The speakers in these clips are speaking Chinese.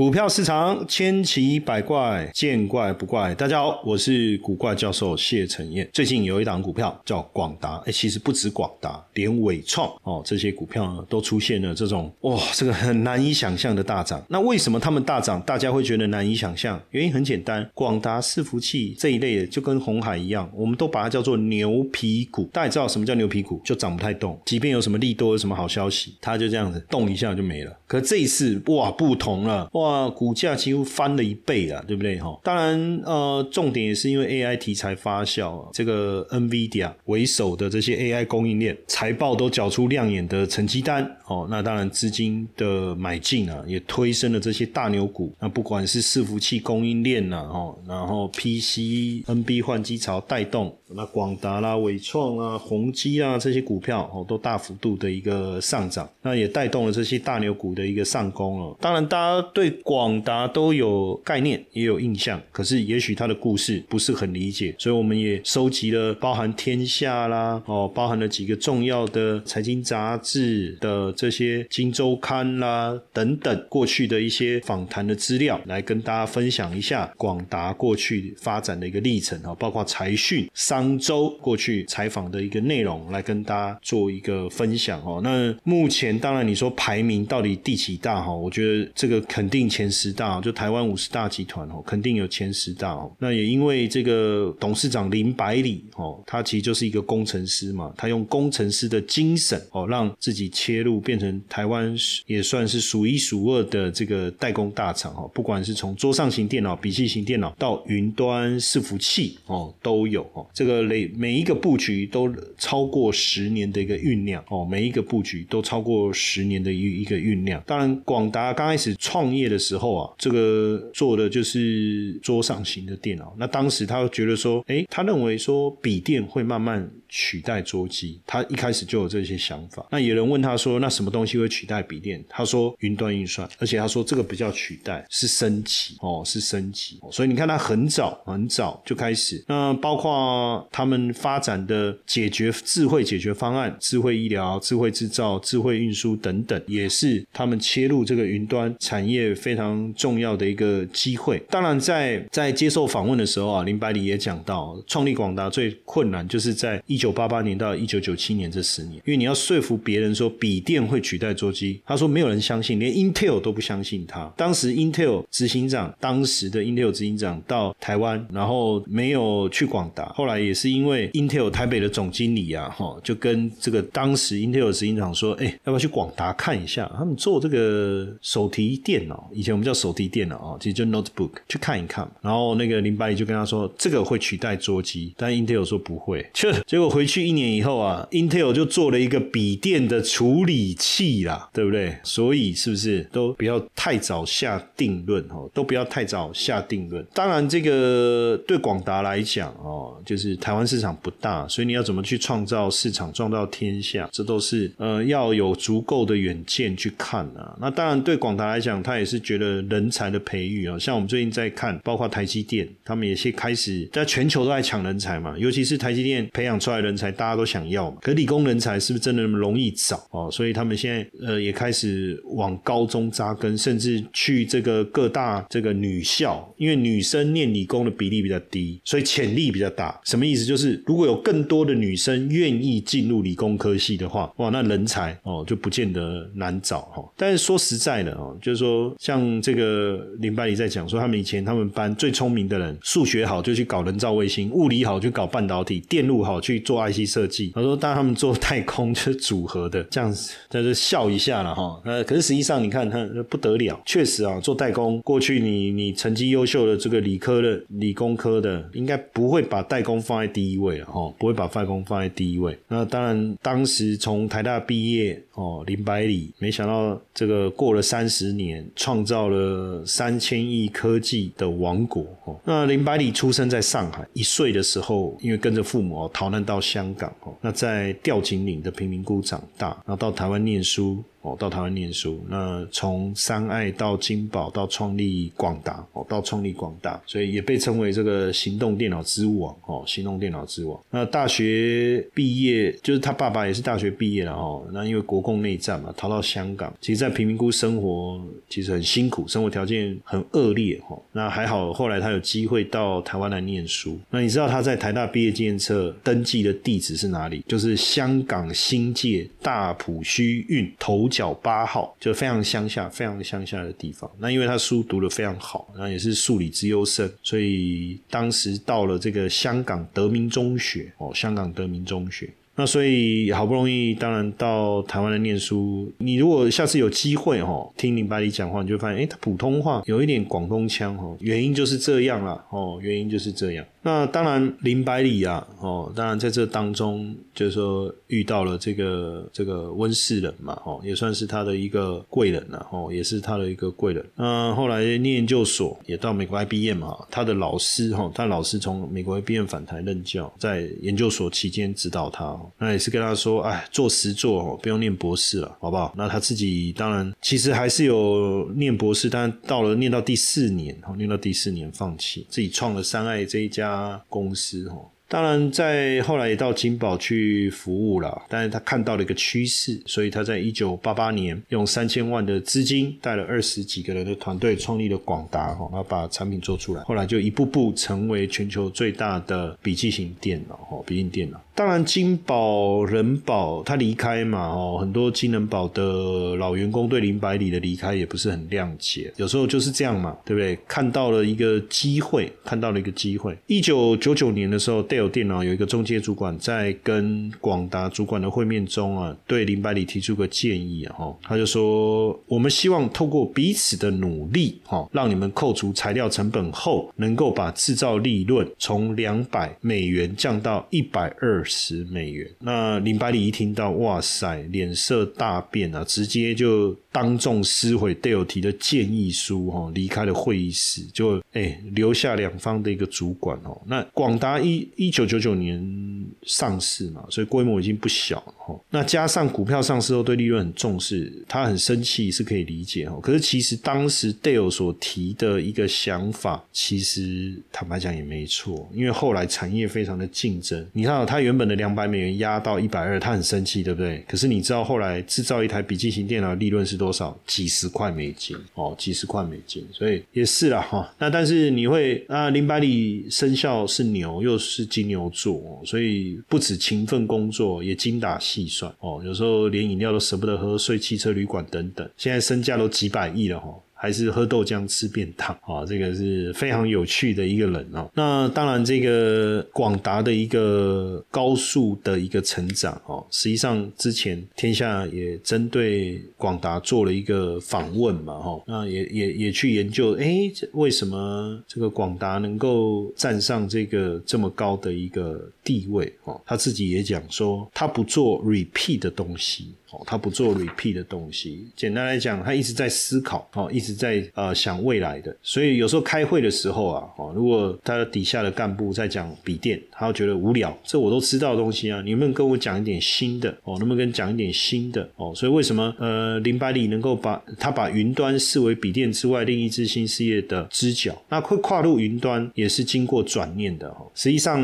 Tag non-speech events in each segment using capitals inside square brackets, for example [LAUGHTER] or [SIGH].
股票市场千奇百怪，见怪不怪。大家好，我是古怪教授谢承彦。最近有一档股票叫广达，哎，其实不止广达，连伟创哦这些股票呢都出现了这种哇，这个很难以想象的大涨。那为什么他们大涨，大家会觉得难以想象？原因很简单，广达伺服器这一类的就跟红海一样，我们都把它叫做牛皮股。大家知道什么叫牛皮股？就涨不太动，即便有什么利多、有什么好消息，它就这样子动一下就没了。可这一次哇，不同了哇。啊，股价几乎翻了一倍啊，对不对哈？当然，呃，重点也是因为 AI 题材发酵，这个 NVIDIA 为首的这些 AI 供应链财报都缴出亮眼的成绩单哦。那当然，资金的买进啊，也推升了这些大牛股。那不管是伺服器供应链呐，哦，然后 PC、NB 换机潮带动，那广达啦、伟创啊、宏基啊这些股票哦，都大幅度的一个上涨，那也带动了这些大牛股的一个上攻哦。当然，大家对广达都有概念，也有印象，可是也许他的故事不是很理解，所以我们也收集了包含天下啦，哦，包含了几个重要的财经杂志的这些金周刊啦等等过去的一些访谈的资料，来跟大家分享一下广达过去发展的一个历程啊，包括财讯、商周过去采访的一个内容，来跟大家做一个分享哦。那目前当然你说排名到底第几大哈？我觉得这个肯定。前十大就台湾五十大集团哦，肯定有前十大哦。那也因为这个董事长林百里哦，他其实就是一个工程师嘛，他用工程师的精神哦，让自己切入变成台湾也算是数一数二的这个代工大厂哦。不管是从桌上型电脑、笔记型电脑到云端伺服器哦，都有哦。这个每每一个布局都超过十年的一个酝酿哦，每一个布局都超过十年的一一个酝酿。当然，广达刚开始创业的。时候啊，这个做的就是桌上型的电脑。那当时他觉得说，哎，他认为说笔电会慢慢取代桌机。他一开始就有这些想法。那有人问他说，那什么东西会取代笔电？他说云端运算，而且他说这个不叫取代，是升级哦，是升级。所以你看他很早很早就开始。那包括他们发展的解决智慧解决方案、智慧医疗、智慧制造、智慧运输等等，也是他们切入这个云端产业非。常重要的一个机会。当然，在在接受访问的时候啊，林百里也讲到，创立广达最困难就是在一九八八年到一九九七年这十年，因为你要说服别人说笔电会取代桌机，他说没有人相信，连 Intel 都不相信他。当时 Intel 执行长，当时的 Intel 执行长到台湾，然后没有去广达。后来也是因为 Intel 台北的总经理啊，哈，就跟这个当时 Intel 执行长说，哎，要不要去广达看一下？他们做这个手提电脑。以前我们叫手提电脑啊，其实就 notebook 去看一看。然后那个林百里就跟他说，这个会取代桌机，但 Intel 说不会。就 [LAUGHS] 结果回去一年以后啊，Intel 就做了一个笔电的处理器啦，对不对？所以是不是都不要太早下定论哦？都不要太早下定论。当然，这个对广达来讲哦，就是台湾市场不大，所以你要怎么去创造市场，创造天下，这都是呃要有足够的远见去看啊。那当然对广达来讲，他也是。觉得人才的培育啊，像我们最近在看，包括台积电，他们也是开始在全球都在抢人才嘛。尤其是台积电培养出来人才，大家都想要嘛。可理工人才是不是真的那么容易找哦？所以他们现在呃也开始往高中扎根，甚至去这个各大这个女校，因为女生念理工的比例比较低，所以潜力比较大。什什么意思？就是如果有更多的女生愿意进入理工科系的话，哇，那人才哦就不见得难找哈。但是说实在的哦，就是说像。这个林百里在讲说，他们以前他们班最聪明的人，数学好就去搞人造卫星，物理好就搞半导体，电路好去做 IC 设计。他说，当他们做太空就组合的，这样子在这笑一下了哈。呃，可是实际上你看他不得了，确实啊，做代工过去你你成绩优秀的这个理科的理工科的，应该不会把代工放在第一位了哈，不会把代工放在第一位。那当然，当时从台大毕业哦，林百里，没想到这个过了三十年创。造了三千亿科技的王国哦。那林百里出生在上海，一岁的时候，因为跟着父母逃难到香港哦。那在吊井岭的贫民窟长大，然后到台湾念书。哦，到台湾念书。那从三爱到金宝，到创立广达哦，到创立广大，所以也被称为这个行动电脑之王哦，行动电脑之王。那大学毕业，就是他爸爸也是大学毕业了哦。那因为国共内战嘛，逃到香港，其实，在贫民窟生活其实很辛苦，生活条件很恶劣哈。那还好，后来他有机会到台湾来念书。那你知道他在台大毕业纪念册登记的地址是哪里？就是香港新界大埔墟运头角八号，就非常乡下、非常乡下的地方。那因为他书读得非常好，那也是数理之优生，所以当时到了这个香港德明中学哦，香港德明中学。那所以好不容易，当然到台湾来念书。你如果下次有机会哈，听林百里讲话，你就发现，哎，他普通话有一点广东腔哈。原因就是这样啦，哦，原因就是这样。那当然，林百里啊，哦，当然在这当中，就是说遇到了这个这个温世仁嘛，哦，也算是他的一个贵人了，哦，也是他的一个贵人。那后来念研究所，也到美国 IBM 嘛，他的老师哈，他老师从美国 IBM 返台任教，在研究所期间指导他，那也是跟他说，哎，做实做哦，不用念博士了，好不好？那他自己当然其实还是有念博士，但到了念到第四年，哦，念到第四年放弃，自己创了三爱这一家。公司哦。当然，在后来也到金宝去服务了，但是他看到了一个趋势，所以他在一九八八年用三千万的资金带了二十几个人的团队创立了广达哈，然后把产品做出来，后来就一步步成为全球最大的笔记型电脑哈，笔记型电脑。当然，金宝、人保他离开嘛哦，很多金人保的老员工对林百里的离开也不是很谅解，有时候就是这样嘛，对不对？看到了一个机会，看到了一个机会。一九九九年的时候，有电脑有一个中介主管在跟广达主管的会面中啊，对林百里提出个建议啊，哈，他就说：我们希望透过彼此的努力，哈，让你们扣除材料成本后，能够把制造利润从两百美元降到一百二十美元。那林百里一听到，哇塞，脸色大变啊，直接就当众撕毁戴尔提的建议书，哈，离开了会议室，就哎留下两方的一个主管哦。那广达一一。九九九年上市嘛，所以规模已经不小了哈。那加上股票上市后对利润很重视，他很生气是可以理解哈。可是其实当时 Dale 所提的一个想法，其实坦白讲也没错，因为后来产业非常的竞争。你看他有原本的两百美元压到一百二，他很生气，对不对？可是你知道后来制造一台笔记型电脑利润是多少？几十块美金哦，几十块美金。所以也是了哈。那但是你会啊，林百里生肖是牛，又是金。金牛座，所以不止勤奋工作，也精打细算哦。有时候连饮料都舍不得喝，睡汽车旅馆等等。现在身价都几百亿了哈。还是喝豆浆吃便当啊，这个是非常有趣的一个人哦。那当然，这个广达的一个高速的一个成长哦，实际上之前天下也针对广达做了一个访问嘛，哈，那也也也去研究，哎，为什么这个广达能够站上这个这么高的一个地位？哦，他自己也讲说，他不做 repeat 的东西。哦，他不做 repeat 的东西。简单来讲，他一直在思考，哦，一直在呃想未来的。所以有时候开会的时候啊，哦，如果他底下的干部在讲笔电，他觉得无聊，这我都知道的东西啊，你们跟我讲一点新的，哦，能不能跟讲一点新的？哦，所以为什么呃林百里能够把他把云端视为笔电之外另一支新事业的支脚？那会跨入云端也是经过转念的哦。实际上，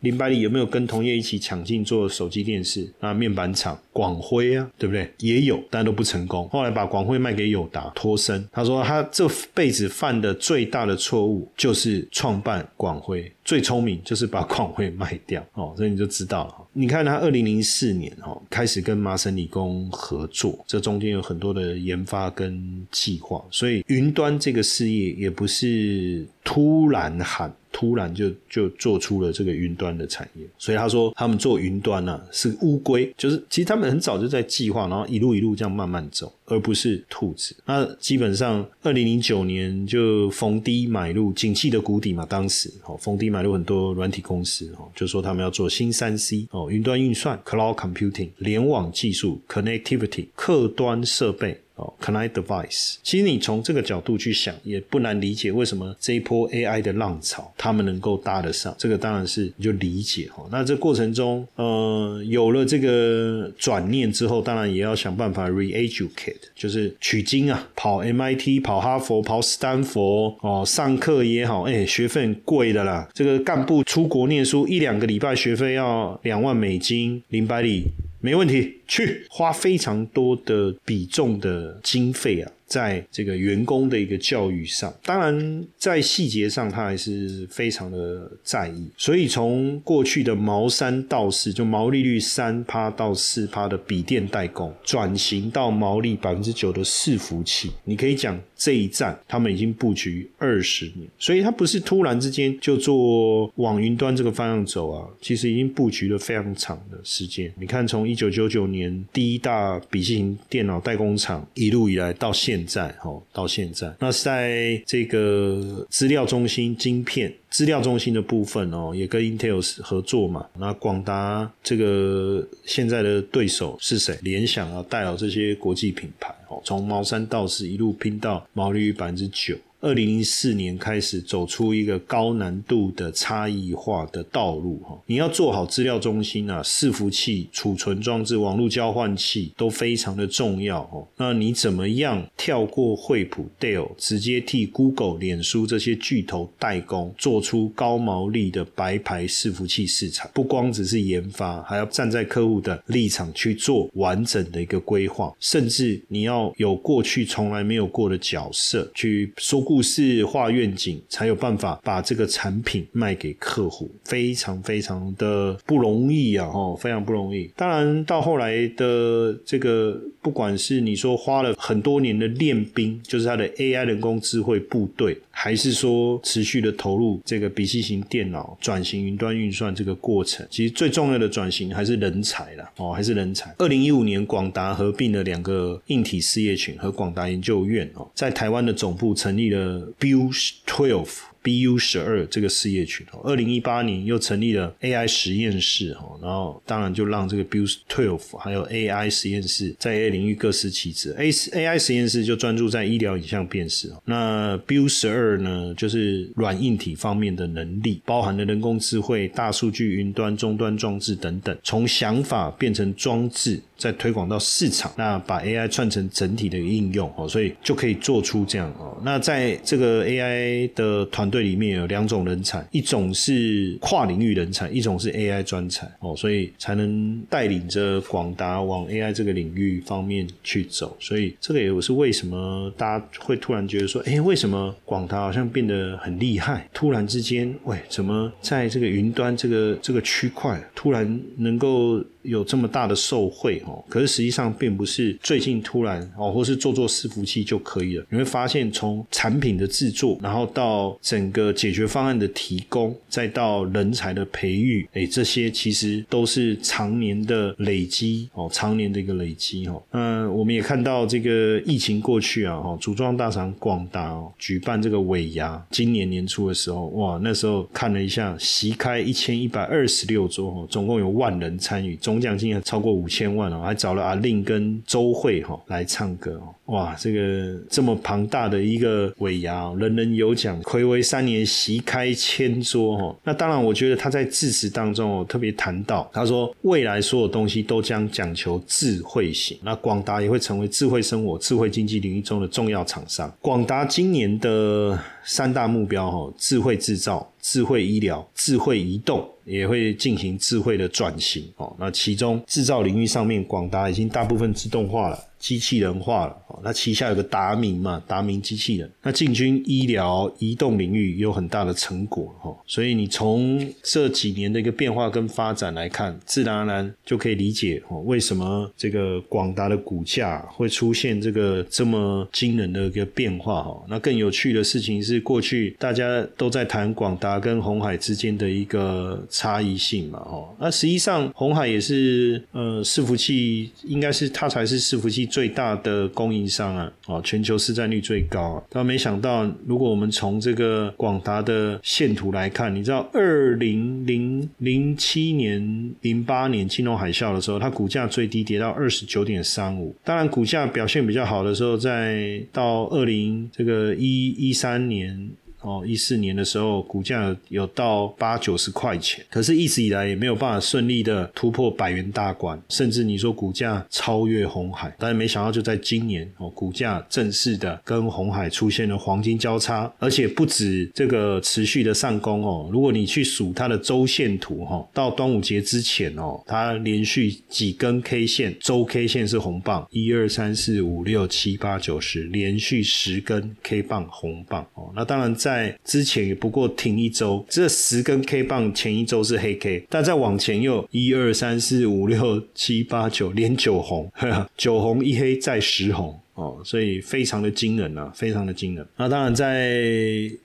林百里有没有跟同业一起抢进做手机电视啊面板厂广辉啊？对不对？也有，但都不成功。后来把广汇卖给友达，脱身。他说他这辈子犯的最大的错误就是创办广汇，最聪明就是把广汇卖掉。[LAUGHS] 哦，所以你就知道了。你看他二零零四年哦开始跟麻省理工合作，这中间有很多的研发跟计划，所以云端这个事业也不是突然喊。突然就就做出了这个云端的产业，所以他说他们做云端呢是乌龟，就是其实他们很早就在计划，然后一路一路这样慢慢走，而不是兔子。那基本上二零零九年就逢低买入景气的谷底嘛，当时哦逢低买入很多软体公司哦，就说他们要做新三 C 哦，云端运算 （Cloud Computing）、联网技术 （Connectivity）、客端设备。哦，Connect Device。其实你从这个角度去想，也不难理解为什么这一波 AI 的浪潮，他们能够搭得上。这个当然是你就理解哈。那这过程中，呃，有了这个转念之后，当然也要想办法 re-educate，就是取经啊，跑 MIT、跑哈佛、跑斯坦福哦，上课也好，哎，学费很贵的啦。这个干部出国念书一两个礼拜学费要两万美金，零百里没问题，去花非常多的比重的经费啊。在这个员工的一个教育上，当然在细节上他还是非常的在意。所以从过去的毛三到四，就毛利率三趴到四趴的笔电代工，转型到毛利百分之九的伺服器，你可以讲这一战他们已经布局二十年。所以他不是突然之间就做往云端这个方向走啊，其实已经布局了非常长的时间。你看，从一九九九年年第一大笔记型电脑代工厂一路以来到现。在哦，到现在，那在这个资料中心晶片资料中心的部分哦，也跟 Intel 合作嘛。那广达这个现在的对手是谁？联想啊，戴尔这些国际品牌哦，从毛三到四一路拼到毛利率百分之九。二零零四年开始走出一个高难度的差异化的道路哈，你要做好资料中心啊，伺服器、储存装置、网络交换器都非常的重要哦。那你怎么样跳过惠普、Dell，直接替 Google、脸书这些巨头代工，做出高毛利的白牌伺服器市场？不光只是研发，还要站在客户的立场去做完整的一个规划，甚至你要有过去从来没有过的角色去说。故事化愿景，才有办法把这个产品卖给客户，非常非常的不容易啊！哦，非常不容易。当然，到后来的这个，不管是你说花了很多年的练兵，就是它的 AI 人工智慧部队，还是说持续的投入这个笔记型电脑转型云端运算这个过程，其实最重要的转型还是人才了哦，还是人才。二零一五年，广达合并了两个硬体事业群和广达研究院哦，在台湾的总部成立了。，Bill Twelve。BU 十二这个事业群，二零一八年又成立了 AI 实验室哈，然后当然就让这个 BU Twelve 还有 AI 实验室在 AI 领域各司其职。A AI 实验室就专注在医疗影像辨识，那 BU 十二呢，就是软硬体方面的能力，包含了人工智慧、大数据、云端、终端装置等等，从想法变成装置，再推广到市场，那把 AI 串成整体的应用哦，所以就可以做出这样哦。那在这个 AI 的团队里面有两种人才，一种是跨领域人才，一种是 AI 专才哦，所以才能带领着广达往 AI 这个领域方面去走。所以这个也是为什么大家会突然觉得说，哎，为什么广达好像变得很厉害？突然之间，喂，怎么在这个云端这个这个区块，突然能够？有这么大的受贿哦，可是实际上并不是最近突然哦，或是做做伺服器就可以了。你会发现，从产品的制作，然后到整个解决方案的提供，再到人才的培育，哎，这些其实都是常年的累积哦，常年的一个累积哦。嗯，我们也看到这个疫情过去啊，哈，组装大厂广达哦，举办这个尾牙，今年年初的时候，哇，那时候看了一下，席开一千一百二十六桌哦，总共有万人参与。总奖金也超过五千万哦，还找了阿令跟周慧哈来唱歌哦，哇，这个这么庞大的一个尾牙，人人有奖，暌违三年席开千桌哈。那当然，我觉得他在致辞当中哦特别谈到，他说未来所有东西都将讲求智慧型，那广达也会成为智慧生活、智慧经济领域中的重要厂商。广达今年的三大目标哈，智慧制造。智慧医疗、智慧移动也会进行智慧的转型哦。那其中制造领域上面，广达已经大部分自动化了。机器人化了，那旗下有个达明嘛，达明机器人，那进军医疗、移动领域有很大的成果哈，所以你从这几年的一个变化跟发展来看，自然而然就可以理解哦，为什么这个广达的股价会出现这个这么惊人的一个变化哈。那更有趣的事情是，过去大家都在谈广达跟红海之间的一个差异性嘛，哦，那实际上红海也是呃伺服器，应该是它才是伺服器。最大的供应商啊，哦，全球市占率最高啊。但没想到，如果我们从这个广达的线图来看，你知道，二零零零七年、零八年金融海啸的时候，它股价最低跌到二十九点三五。当然，股价表现比较好的时候，在到二零这个一一三年。哦，一四年的时候，股价有到八九十块钱，可是一直以来也没有办法顺利的突破百元大关，甚至你说股价超越红海，但是没想到就在今年哦，股价正式的跟红海出现了黄金交叉，而且不止这个持续的上攻哦，如果你去数它的周线图哈，到端午节之前哦，它连续几根 K 线，周 K 线是红棒，一二三四五六七八九十，连续十根 K 棒红棒哦，那当然在。在之前也不过停一周，这十根 K 棒前一周是黑 K，但再往前又一二三四五六七八九连九红，九红一黑再十红。哦，所以非常的惊人啊，非常的惊人。那当然，在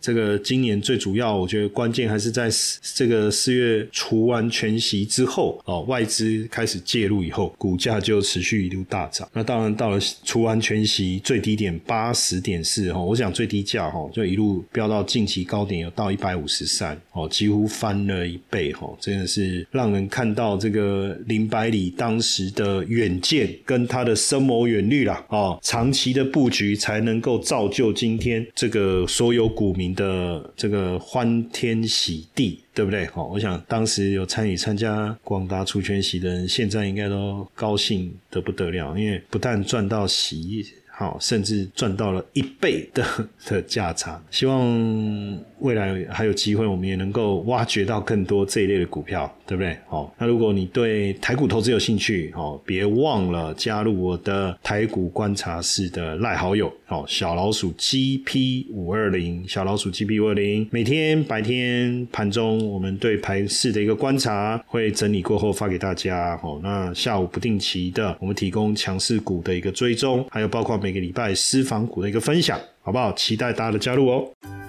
这个今年最主要，我觉得关键还是在这个四月除完全息之后，哦，外资开始介入以后，股价就持续一路大涨。那当然到了除完全息最低点八十点四，哦，我想最低价哈就一路飙到近期高点有到一百五十三，哦，几乎翻了一倍，哈，真的是让人看到这个林百里当时的远见跟他的深谋远虑啦，哦，长。长期的布局才能够造就今天这个所有股民的这个欢天喜地，对不对？好，我想当时有参与参加广达除权息的人，现在应该都高兴得不得了，因为不但赚到息。好，甚至赚到了一倍的 [LAUGHS] 的价差。希望未来还有机会，我们也能够挖掘到更多这一类的股票，对不对？好，那如果你对台股投资有兴趣，哦，别忘了加入我的台股观察室的赖好友，哦，小老鼠 GP 五二零，小老鼠 GP 五二零，每天白天盘中我们对盘市的一个观察会整理过后发给大家。哦，那下午不定期的，我们提供强势股的一个追踪，还有包括。每个礼拜私房股的一个分享，好不好？期待大家的加入哦！